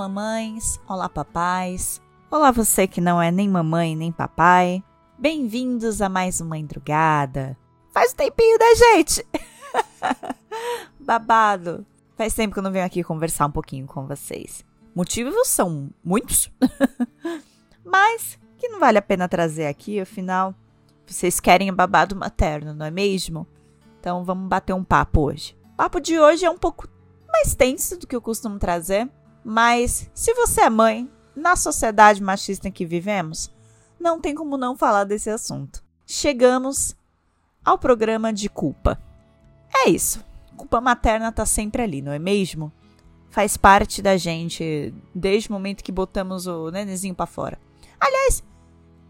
mamães, olá papais, olá você que não é nem mamãe nem papai. Bem-vindos a mais uma madrugada. Faz um tempinho da gente. Babado. Faz tempo que eu não venho aqui conversar um pouquinho com vocês. Motivos são muitos, mas que não vale a pena trazer aqui, afinal, vocês querem babado materno, não é mesmo? Então vamos bater um papo hoje. O papo de hoje é um pouco mais tenso do que eu costumo trazer, mas se você é mãe, na sociedade machista em que vivemos, não tem como não falar desse assunto. Chegamos ao programa de culpa. É isso. Culpa materna tá sempre ali, não é mesmo? Faz parte da gente desde o momento que botamos o nenenzinho para fora. Aliás,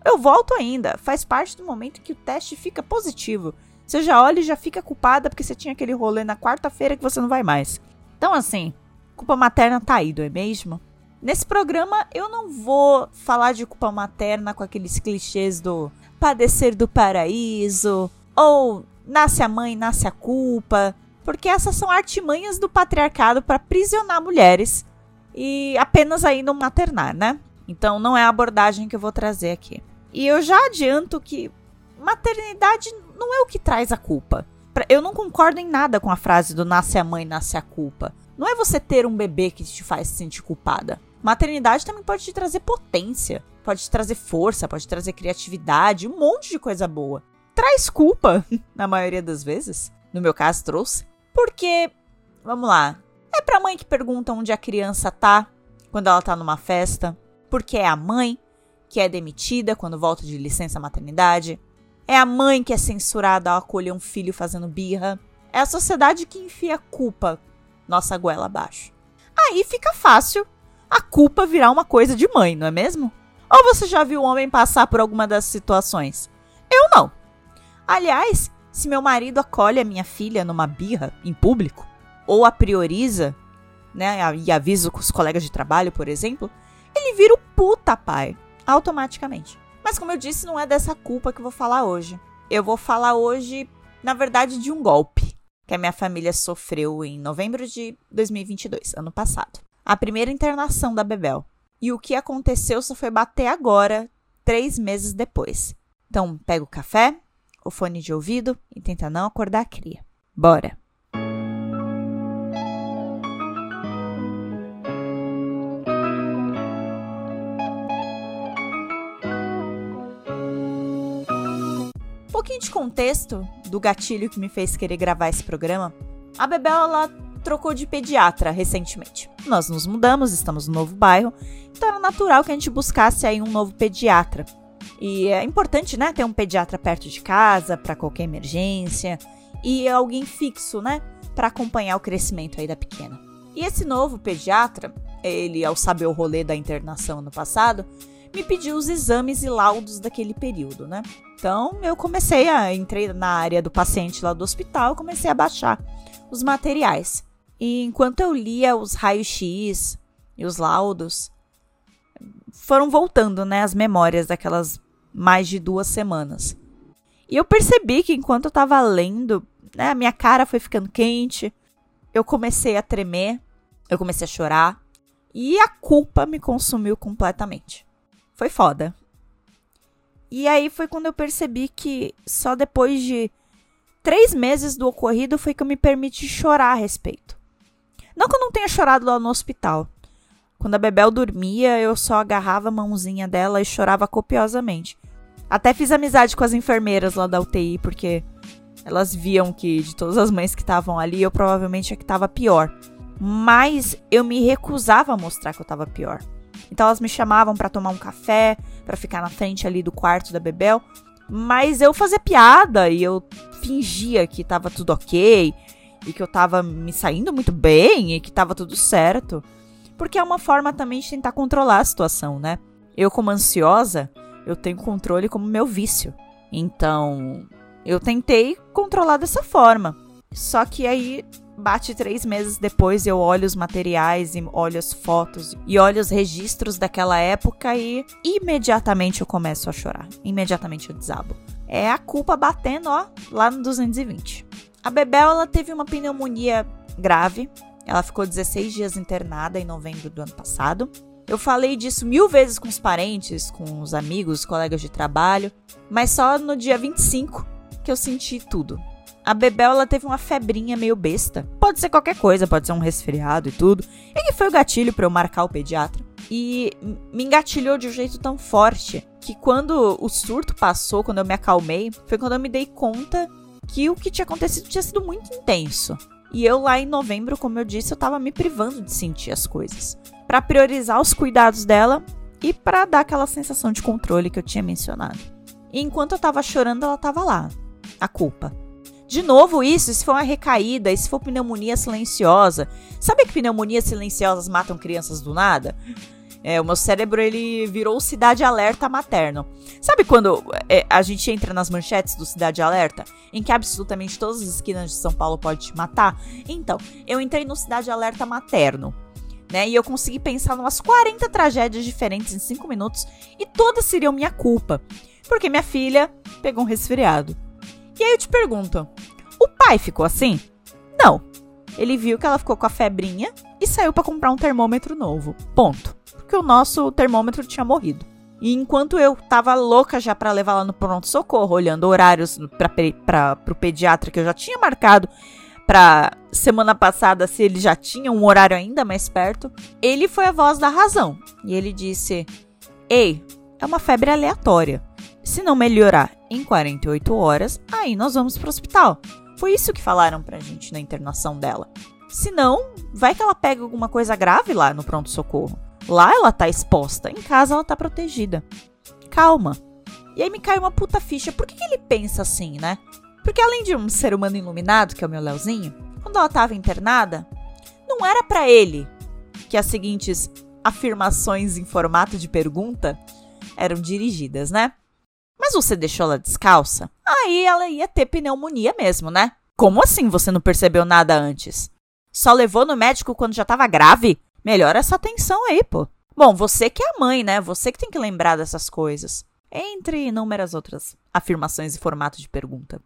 eu volto ainda. Faz parte do momento que o teste fica positivo. Você já olha e já fica culpada porque você tinha aquele rolê na quarta-feira que você não vai mais. Então, assim, culpa materna tá aí, não é mesmo? Nesse programa eu não vou falar de culpa materna com aqueles clichês do padecer do paraíso ou nasce a mãe, nasce a culpa, porque essas são artimanhas do patriarcado para aprisionar mulheres e apenas aí não maternar, né? Então não é a abordagem que eu vou trazer aqui. E eu já adianto que maternidade não é o que traz a culpa. Eu não concordo em nada com a frase do nasce a mãe, nasce a culpa. Não é você ter um bebê que te faz se sentir culpada. Maternidade também pode te trazer potência, pode te trazer força, pode te trazer criatividade, um monte de coisa boa. Traz culpa, na maioria das vezes. No meu caso, trouxe. Porque, vamos lá, é pra mãe que pergunta onde a criança tá quando ela tá numa festa. Porque é a mãe que é demitida quando volta de licença maternidade. É a mãe que é censurada ao acolher um filho fazendo birra. É a sociedade que enfia a culpa nossa goela abaixo. Aí fica fácil a culpa virar uma coisa de mãe, não é mesmo? Ou você já viu o homem passar por alguma das situações? Eu não. Aliás, se meu marido acolhe a minha filha numa birra em público, ou a prioriza, né, e avisa os colegas de trabalho, por exemplo, ele vira o puta pai, automaticamente. Mas como eu disse, não é dessa culpa que eu vou falar hoje. Eu vou falar hoje, na verdade, de um golpe que a minha família sofreu em novembro de 2022, ano passado. A primeira internação da Bebel. E o que aconteceu só foi bater agora, três meses depois. Então, pega o café, o fone de ouvido e tenta não acordar a cria. Bora! De contexto do gatilho que me fez querer gravar esse programa. A Bebel, ela trocou de pediatra recentemente. Nós nos mudamos, estamos no novo bairro, então era natural que a gente buscasse aí um novo pediatra. E é importante, né, ter um pediatra perto de casa para qualquer emergência e alguém fixo, né, para acompanhar o crescimento aí da pequena. E esse novo pediatra, ele ao saber o rolê da internação no passado, me pediu os exames e laudos daquele período, né? Então eu comecei a entrei na área do paciente lá do hospital, comecei a baixar os materiais. E enquanto eu lia os raios-x e os laudos, foram voltando, né, as memórias daquelas mais de duas semanas. E eu percebi que enquanto eu tava lendo, né, a minha cara foi ficando quente, eu comecei a tremer, eu comecei a chorar, e a culpa me consumiu completamente. Foi foda. E aí foi quando eu percebi que só depois de três meses do ocorrido foi que eu me permiti chorar a respeito. Não que eu não tenha chorado lá no hospital. Quando a Bebel dormia, eu só agarrava a mãozinha dela e chorava copiosamente. Até fiz amizade com as enfermeiras lá da UTI, porque elas viam que de todas as mães que estavam ali, eu provavelmente é que estava pior. Mas eu me recusava a mostrar que eu estava pior. Então elas me chamavam para tomar um café, para ficar na frente ali do quarto da Bebel, mas eu fazia piada e eu fingia que tava tudo ok e que eu tava me saindo muito bem e que tava tudo certo. Porque é uma forma também de tentar controlar a situação, né? Eu, como ansiosa, eu tenho controle como meu vício. Então, eu tentei controlar dessa forma. Só que aí bate três meses depois, eu olho os materiais e olho as fotos e olho os registros daquela época e imediatamente eu começo a chorar. Imediatamente eu desabo. É a culpa batendo, ó, lá no 220. A Bebel, ela teve uma pneumonia grave. Ela ficou 16 dias internada em novembro do ano passado. Eu falei disso mil vezes com os parentes, com os amigos, colegas de trabalho, mas só no dia 25 que eu senti tudo. A Bebel ela teve uma febrinha meio besta. Pode ser qualquer coisa, pode ser um resfriado e tudo. E que foi o gatilho para eu marcar o pediatra. E me engatilhou de um jeito tão forte que quando o surto passou, quando eu me acalmei, foi quando eu me dei conta que o que tinha acontecido tinha sido muito intenso. E eu lá em novembro, como eu disse, eu tava me privando de sentir as coisas, para priorizar os cuidados dela e para dar aquela sensação de controle que eu tinha mencionado. E enquanto eu tava chorando, ela tava lá, a culpa. De novo, isso, se for uma recaída, se for pneumonia silenciosa. Sabe que pneumonias silenciosas matam crianças do nada? É, o meu cérebro ele virou Cidade Alerta materno. Sabe quando é, a gente entra nas manchetes do Cidade Alerta, em que absolutamente todas as esquinas de São Paulo pode te matar? Então, eu entrei no Cidade Alerta materno. Né, e eu consegui pensar em umas 40 tragédias diferentes em 5 minutos e todas seriam minha culpa, porque minha filha pegou um resfriado. E aí eu te pergunto: o pai ficou assim? Não. Ele viu que ela ficou com a febrinha e saiu para comprar um termômetro novo. Ponto. Porque o nosso termômetro tinha morrido. E enquanto eu tava louca já para levar ela no pronto-socorro, olhando horários para o pediatra que eu já tinha marcado para semana passada, se ele já tinha um horário ainda mais perto, ele foi a voz da razão. E ele disse: Ei, é uma febre aleatória. Se não melhorar em 48 horas, aí nós vamos pro hospital. Foi isso que falaram pra gente na internação dela. Se não, vai que ela pega alguma coisa grave lá no pronto-socorro. Lá ela tá exposta, em casa ela tá protegida. Calma. E aí me cai uma puta ficha. Por que, que ele pensa assim, né? Porque além de um ser humano iluminado, que é o meu Leozinho, quando ela tava internada, não era para ele que as seguintes afirmações em formato de pergunta eram dirigidas, né? Mas você deixou ela descalça? Aí ela ia ter pneumonia mesmo, né? Como assim você não percebeu nada antes? Só levou no médico quando já tava grave? Melhora essa atenção aí, pô. Bom, você que é a mãe, né? Você que tem que lembrar dessas coisas. Entre inúmeras outras afirmações em formato de pergunta.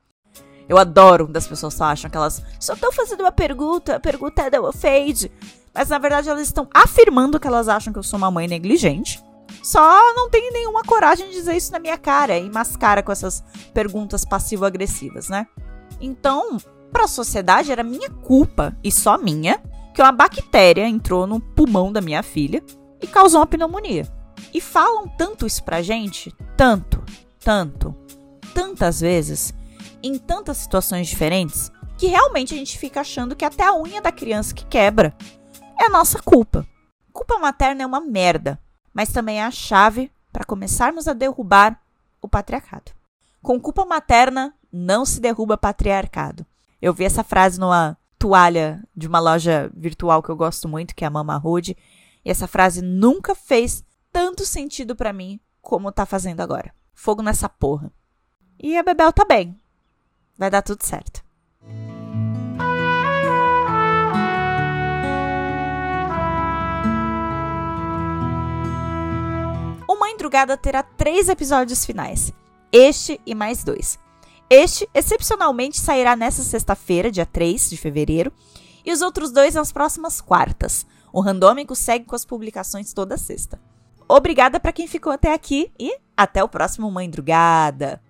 Eu adoro quando as pessoas só acham que elas só estão fazendo uma pergunta, a pergunta é da fade. Mas na verdade elas estão afirmando que elas acham que eu sou uma mãe negligente só não tem nenhuma coragem de dizer isso na minha cara e mascara com essas perguntas passivo-agressivas, né? Então, para a sociedade era minha culpa e só minha que uma bactéria entrou no pulmão da minha filha e causou uma pneumonia. E falam tanto isso pra gente, tanto, tanto, tantas vezes, em tantas situações diferentes, que realmente a gente fica achando que até a unha da criança que quebra é nossa culpa. Culpa materna é uma merda mas também é a chave para começarmos a derrubar o patriarcado. Com culpa materna, não se derruba patriarcado. Eu vi essa frase numa toalha de uma loja virtual que eu gosto muito, que é a Mama Rude, e essa frase nunca fez tanto sentido para mim como tá fazendo agora. Fogo nessa porra. E a Bebel tá bem. Vai dar tudo certo. Mãe Drugada terá três episódios finais. Este e mais dois. Este, excepcionalmente, sairá nesta sexta-feira, dia 3 de fevereiro, e os outros dois nas próximas quartas. O Randômico segue com as publicações toda sexta. Obrigada para quem ficou até aqui e até o próximo Mãe!